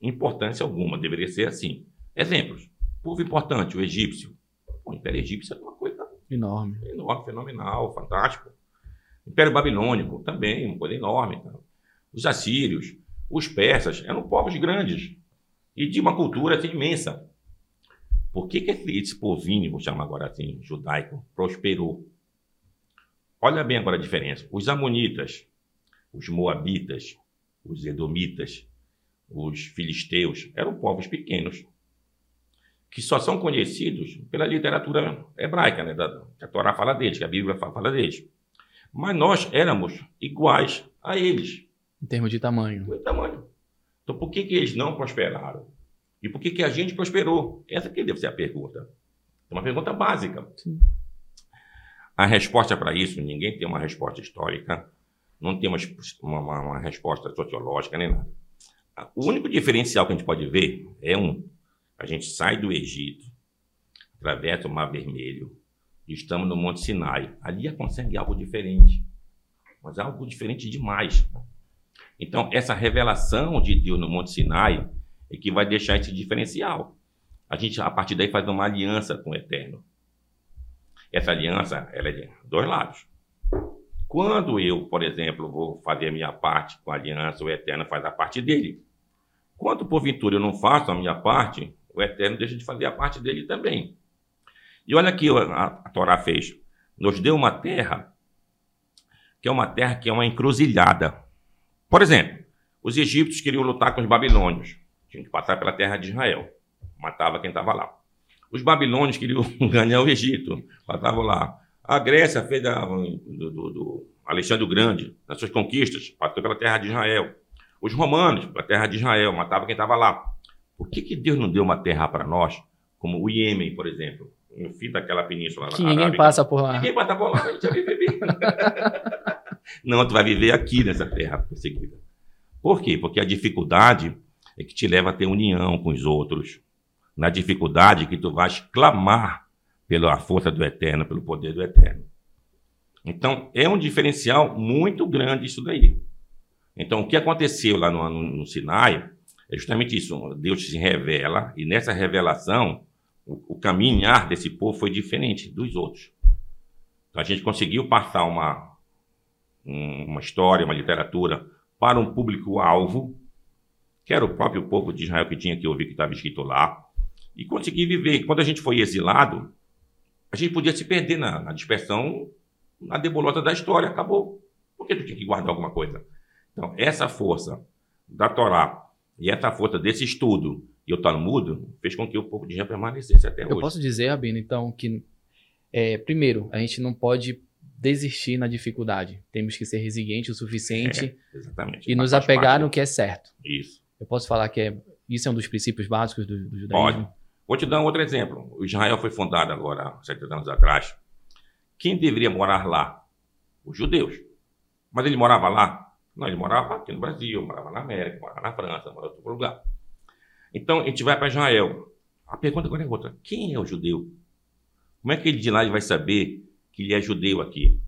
Speaker 2: importância alguma, deveria ser assim. Exemplos: povo importante, o egípcio. O Império Egípcio é uma coisa
Speaker 1: enorme,
Speaker 2: enorme, fenomenal, fantástico. Império Babilônico, também, uma coisa enorme. Tá? Os assírios, os persas, eram povos grandes e de uma cultura assim, imensa. Por que, que esse povinho, vou chamar agora assim, judaico, prosperou? Olha bem agora a diferença. Os amonitas, os moabitas, os edomitas, os filisteus, eram povos pequenos, que só são conhecidos pela literatura hebraica, né? Da, que a Torá fala deles, que a Bíblia fala deles. Mas nós éramos iguais a eles.
Speaker 1: Em termos de tamanho.
Speaker 2: Em tamanho. Então, por que, que eles não prosperaram? E por que, que a gente prosperou? Essa que deve ser a pergunta. É uma pergunta básica.
Speaker 1: Sim.
Speaker 2: A resposta para isso, ninguém tem uma resposta histórica, não tem uma, uma, uma resposta sociológica nem nada. O único diferencial que a gente pode ver é um: a gente sai do Egito, atravessa o Mar Vermelho, Estamos no Monte Sinai. Ali consegue algo diferente. Mas algo diferente demais. Então, essa revelação de Deus no Monte Sinai é que vai deixar esse diferencial. A gente, a partir daí, faz uma aliança com o Eterno. Essa aliança, ela é de dois lados. Quando eu, por exemplo, vou fazer a minha parte com a aliança, o Eterno faz a parte dele. Quando, porventura, eu não faço a minha parte, o Eterno deixa de fazer a parte dele também. E olha a, a Torá fez. Nos deu uma terra que é uma terra que é uma encruzilhada. Por exemplo, os egípcios queriam lutar com os babilônios. Tinham que passar pela terra de Israel. Matava quem estava lá. Os babilônios queriam ganhar o Egito. Passavam lá. A Grécia fez a, do, do, do, Alexandre o Grande, nas suas conquistas, passou pela terra de Israel. Os romanos, pela terra de Israel, matava quem estava lá. Por que, que Deus não deu uma terra para nós, como o Iêmen, por exemplo? no fim daquela península
Speaker 1: que ninguém passa por lá.
Speaker 2: Ninguém passa por lá, a gente vai viver. Não, tu vai viver aqui nessa terra perseguida. Por quê? Porque a dificuldade é que te leva a ter união com os outros. na dificuldade que tu vais clamar pela força do Eterno, pelo poder do Eterno. Então, é um diferencial muito grande isso daí. Então, o que aconteceu lá no, no, no Sinai é justamente isso. Deus se revela, e nessa revelação, o, o caminhar desse povo foi diferente dos outros. Então, a gente conseguiu passar uma, uma história, uma literatura para um público-alvo, que era o próprio povo de Israel que tinha que ouvir que estava escrito lá, e conseguir viver. Quando a gente foi exilado, a gente podia se perder na, na dispersão, na debolota da história, acabou. Por que tu tinha que guardar alguma coisa? Então, essa força da Torá e essa força desse estudo e o Talmud fez com que o povo de Israel permanecesse até
Speaker 1: Eu
Speaker 2: hoje.
Speaker 1: Eu posso dizer, Rabino, então, que, é, primeiro, a gente não pode desistir na dificuldade. Temos que ser resilientes o suficiente
Speaker 2: é,
Speaker 1: e nos apegar no que é certo.
Speaker 2: Isso.
Speaker 1: Eu posso falar que é, isso é um dos princípios básicos do, do judaísmo?
Speaker 2: Pode. Vou te dar um outro exemplo. O Israel foi fundado agora, há 70 anos atrás. Quem deveria morar lá? Os judeus. Mas ele morava lá? Não, ele morava aqui no Brasil, morava na América, morava na França, morava em outro lugar. Então, a gente vai para Israel. A pergunta agora é outra. Quem é o judeu? Como é que ele de lá vai saber que ele é judeu aqui.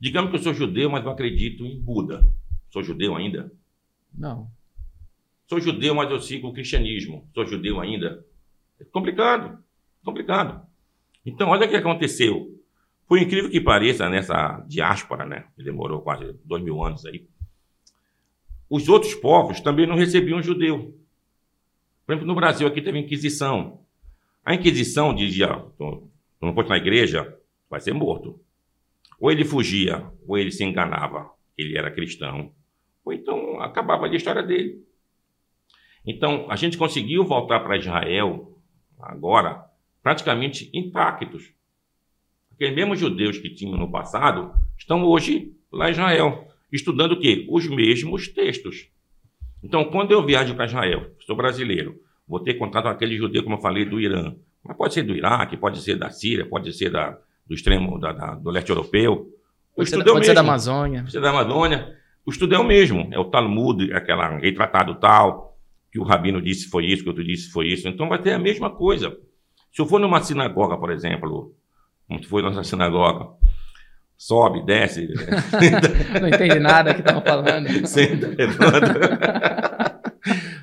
Speaker 2: Digamos que eu sou judeu, mas não acredito em Buda. Sou judeu ainda?
Speaker 1: Não.
Speaker 2: Sou judeu, mas eu sigo o cristianismo. Sou judeu ainda? É complicado. Complicado. Então, olha o que aconteceu. Por incrível que pareça, nessa diáspora, né? Que demorou quase dois mil anos aí. Os outros povos também não recebiam judeu. Por exemplo, no Brasil aqui teve Inquisição. A Inquisição dizia, tu não fosse na igreja, vai ser morto. Ou ele fugia, ou ele se enganava, ele era cristão, ou então acabava a história dele. Então, a gente conseguiu voltar para Israel agora praticamente intactos. Aqueles mesmos judeus que tinham no passado estão hoje lá em Israel, estudando o quê? Os mesmos textos. Então, quando eu viajo para Israel, sou brasileiro, vou ter contato com aquele judeu, como eu falei, do Irã. Mas pode ser do Iraque, pode ser da Síria, pode ser da, do extremo da, da, do leste europeu.
Speaker 1: O pode estudo ser, é o pode mesmo. ser da Amazônia.
Speaker 2: Pode ser da Amazônia. O estudo é o mesmo. É o Talmud, aquela retratado tal, que o rabino disse foi isso, que outro disse foi isso. Então vai ter a mesma coisa. Se eu for numa sinagoga, por exemplo, como foi nossa sinagoga, sobe, desce.
Speaker 1: Não entende nada que estava falando.
Speaker 2: Senta, levanta.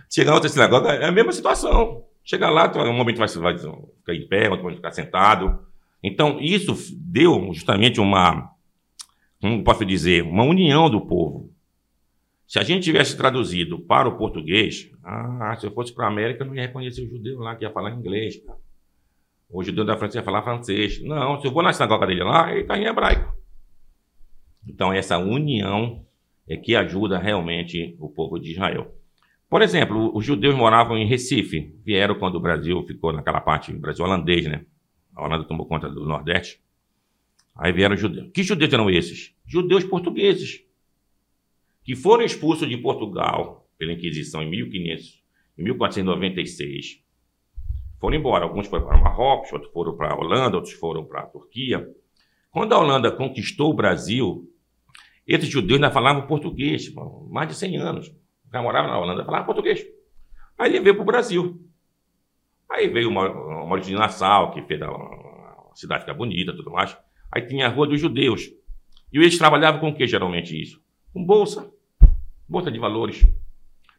Speaker 2: Chegar a outra sinagoga, é a mesma situação. Chegar lá, um momento vai, vai ficar em pé, outro momento vai ficar sentado. Então, isso deu justamente uma, como posso dizer, uma união do povo. Se a gente tivesse traduzido para o português, ah, se eu fosse para a América, eu não ia reconhecer o judeu lá que ia falar inglês. O judeu da França ia falar francês. Não, se eu vou na sinagoga dele lá, ele está em hebraico. Então, essa união é que ajuda realmente o povo de Israel. Por exemplo, os judeus moravam em Recife, vieram quando o Brasil ficou naquela parte, Brasil holandês, né? A Holanda tomou conta do Nordeste. Aí vieram os judeus. Que judeus eram esses? Judeus portugueses. Que foram expulsos de Portugal pela Inquisição em 1500, em 1496. Foram embora. Alguns foram para Marrocos, outros foram para a Holanda, outros foram para a Turquia. Quando a Holanda conquistou o Brasil, esses judeus ainda falavam português, mais de 100 anos. Cara morava na Holanda, falava português. Aí ele veio para o Brasil. Aí veio o Maurício de Nassau, que fez a, a cidade ficar bonita tudo mais. Aí tinha a Rua dos Judeus. E eles trabalhavam com o que geralmente isso? Com bolsa. Bolsa de valores.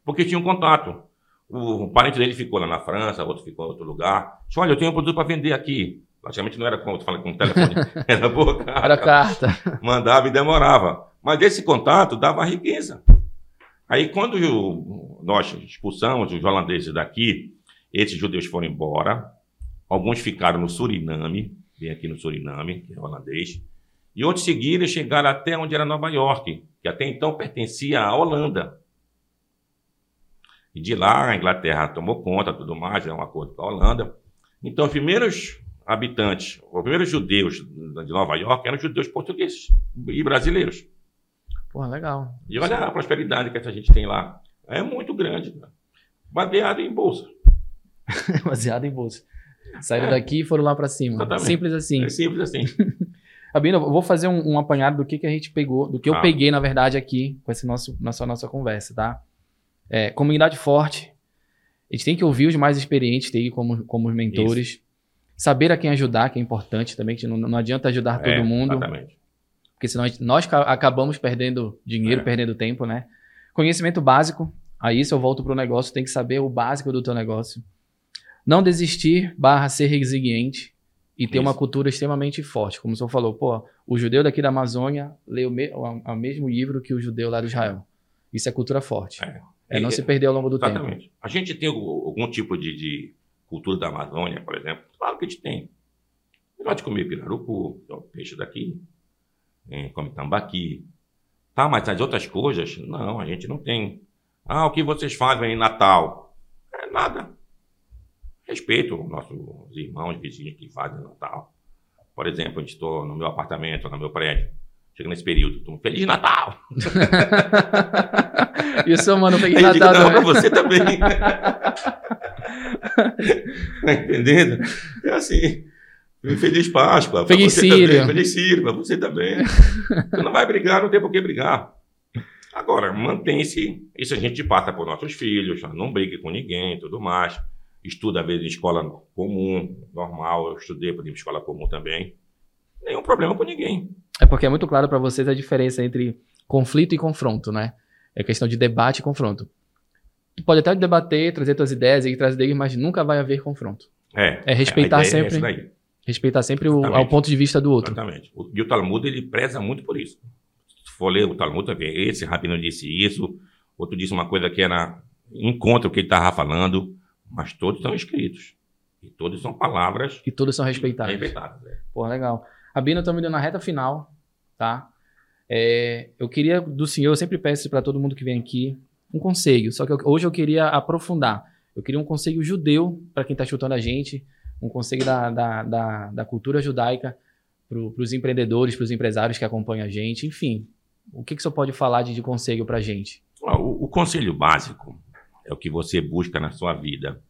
Speaker 2: Porque tinham contato. O parente dele ficou lá na França, outro ficou em outro lugar. Disse, olha, eu tenho um produto para vender aqui. Praticamente não era como tu fala com telefone, era boa carta.
Speaker 1: Era carta.
Speaker 2: Mandava e demorava. Mas esse contato dava riqueza. Aí quando nós expulsamos os holandeses daqui, esses judeus foram embora, alguns ficaram no Suriname, bem aqui no Suriname, que é holandês, e outros seguiram e chegaram até onde era Nova York, que até então pertencia à Holanda. E de lá a Inglaterra tomou conta, tudo mais, é um acordo com a Holanda. Então, os primeiros habitantes, os primeiros judeus de Nova York eram judeus portugueses e brasileiros.
Speaker 1: Pô, legal.
Speaker 2: E olha Sim. a prosperidade que essa gente tem lá. É muito grande, baseado em bolsa.
Speaker 1: Baseado em bolsa. Saíram é. daqui e foram lá para cima. Exatamente. Simples assim.
Speaker 2: É simples assim.
Speaker 1: Abino, eu vou fazer um, um, apanhado do que, que a gente pegou, do que ah. eu peguei, na verdade, aqui com esse nosso, nossa, nossa conversa, tá? É, comunidade forte. A gente tem que ouvir os mais experientes, ter como, como os mentores. Isso. Saber a quem ajudar, que é importante também, que não, não adianta ajudar é, todo mundo. Exatamente. Porque senão gente, nós acabamos perdendo dinheiro, é. perdendo tempo, né? Conhecimento básico. Aí, se eu volto para o negócio, tem que saber o básico do teu negócio. Não desistir, barra ser resiliente e Isso. uma cultura extremamente forte. Como o senhor falou, pô, o judeu daqui da Amazônia lê o, me, o, mesmo livro que o judeu lá de Israel. Isso é cultura forte. É, é não é, se perder ao longo do exatamente. tempo.
Speaker 2: A gente tem algum tipo de, de, cultura da Amazônia, por exemplo? Claro que a gente tem. Nós de comer pirarucu, é o peixe daqui, come tambaqui. Tá, mas as outras coisas, não, a gente não tem. Ah, o que vocês fazem em Natal? É nada. Respeito os nossos irmãos, vizinhos que fazem Natal. Por exemplo, estou no meu apartamento, no meu prédio. Chega nesse período, estou Feliz Natal!
Speaker 1: Isso, mano, Feliz Natal.
Speaker 2: Digo, não, pra você também. tá entendendo? É assim. Feliz Páscoa.
Speaker 1: Feliz Sírio.
Speaker 2: Feliz Sírio, pra você também. Você não vai brigar, não tem por que brigar. Agora, mantém-se. Isso a gente passa para os nossos filhos, não brigue com ninguém tudo mais. Estuda, às vezes, em escola comum, normal. Eu estudei, por exemplo, escola comum também. Nenhum problema com ninguém.
Speaker 1: É porque é muito claro para vocês a diferença entre conflito e confronto, né? É questão de debate e confronto. Tu pode até debater, trazer tuas ideias e trazer ideias, mas nunca vai haver confronto.
Speaker 2: É.
Speaker 1: É respeitar é sempre. É respeitar sempre o ao ponto de vista do outro.
Speaker 2: Exatamente. E o Talmud ele preza muito por isso. Se for ler o Talmud, esse rabino disse isso, outro disse uma coisa que era em contra o que ele estava falando, mas todos estão escritos. E todos são palavras.
Speaker 1: E todos são respeitados.
Speaker 2: Respeitados, é.
Speaker 1: Pô, legal. Rabino, estamos indo na reta final, tá? É, eu queria do senhor, eu sempre peço para todo mundo que vem aqui um conselho, só que eu, hoje eu queria aprofundar. Eu queria um conselho judeu para quem está chutando a gente, um conselho da, da, da, da cultura judaica para os empreendedores, para os empresários que acompanham a gente, enfim. O que, que o senhor pode falar de, de conselho para a gente?
Speaker 2: O, o conselho básico é o que você busca na sua vida.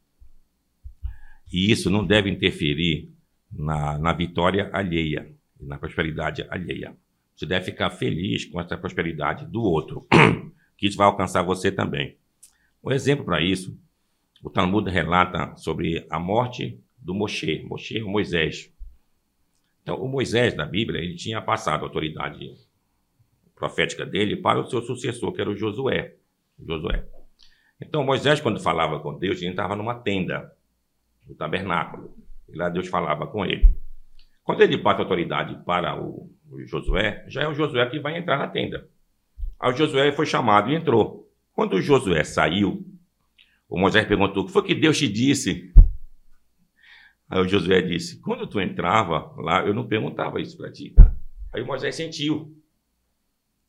Speaker 2: E isso não deve interferir na, na vitória alheia, na prosperidade alheia. Você deve ficar feliz com essa prosperidade do outro, que isso vai alcançar você também. Um exemplo para isso, o Talmud relata sobre a morte do Moshe. Moshe Moisés. Então, o Moisés da Bíblia, ele tinha passado a autoridade profética dele para o seu sucessor, que era o Josué. Josué. Então, Moisés, quando falava com Deus, ele estava numa tenda, no tabernáculo. E lá Deus falava com ele. Quando ele passa autoridade para o, o Josué, já é o Josué que vai entrar na tenda. Aí o Josué foi chamado e entrou. Quando o Josué saiu, o Moisés perguntou: O que foi que Deus te disse? Aí o Josué disse: Quando tu entrava lá, eu não perguntava isso para ti. Aí o Moisés sentiu.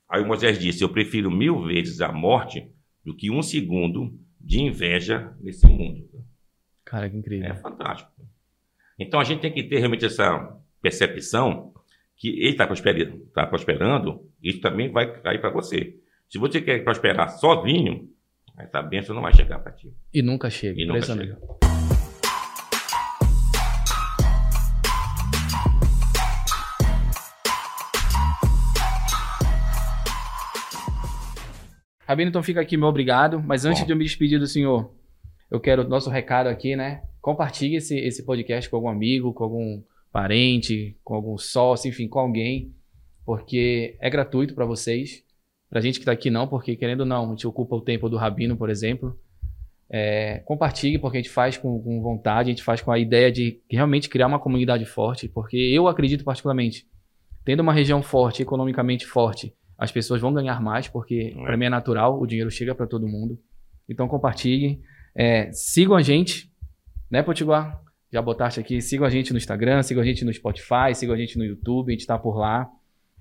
Speaker 2: Aí o Moisés disse: Eu prefiro mil vezes a morte do que um segundo de inveja nesse mundo.
Speaker 1: Cara, que incrível.
Speaker 2: É fantástico. Então a gente tem que ter realmente essa percepção que ele está prosperando, tá prosperando, isso também vai cair para você. Se você quer prosperar sozinho, essa bênção não vai chegar para ti.
Speaker 1: E nunca chega.
Speaker 2: E nunca chega.
Speaker 1: Rabino, então fica aqui meu obrigado. Mas antes Bom. de eu me despedir do senhor, eu quero o nosso recado aqui, né? Compartilhe esse, esse podcast com algum amigo, com algum parente, com algum sócio, enfim, com alguém, porque é gratuito para vocês. Pra gente que está aqui não, porque querendo ou não, a gente ocupa o tempo do Rabino, por exemplo. É, compartilhe, porque a gente faz com, com, vontade, a gente faz com a ideia de realmente criar uma comunidade forte, porque eu acredito particularmente, tendo uma região forte, economicamente forte, as pessoas vão ganhar mais, porque é. para mim é natural, o dinheiro chega para todo mundo. Então compartilhem, é, sigam a gente, né, Potiguar? Já botaste aqui, sigam a gente no Instagram, sigam a gente no Spotify, sigam a gente no YouTube, a gente está por lá.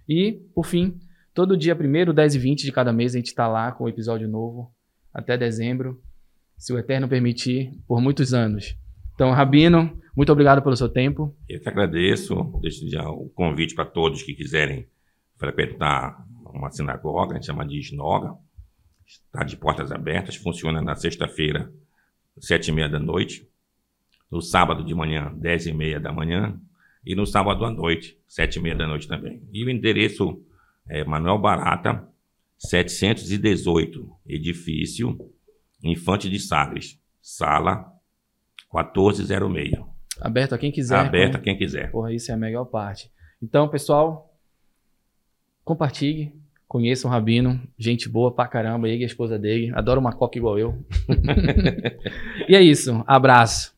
Speaker 1: E, por fim, todo dia 1 10 e 20 de cada mês a gente está lá com um episódio novo, até dezembro, se o Eterno permitir, por muitos anos. Então, Rabino, muito obrigado pelo seu tempo.
Speaker 2: Eu que agradeço, deixo já o convite para todos que quiserem frequentar uma sinagoga, a gente chama de Snoga, está de portas abertas, funciona na sexta-feira, sete e meia da noite, no sábado de manhã, dez e meia da manhã, e no sábado à noite, sete e meia da noite também. E o endereço é Manuel Barata, 718, edifício Infante de Sagres. sala 1406.
Speaker 1: Aberto a quem quiser.
Speaker 2: Aberto a quem quiser.
Speaker 1: Porra, isso é a melhor parte. Então, pessoal, compartilhe, conheçam o Rabino, gente boa pra caramba, ele e a esposa dele, adora uma coca igual eu. e é isso, abraço.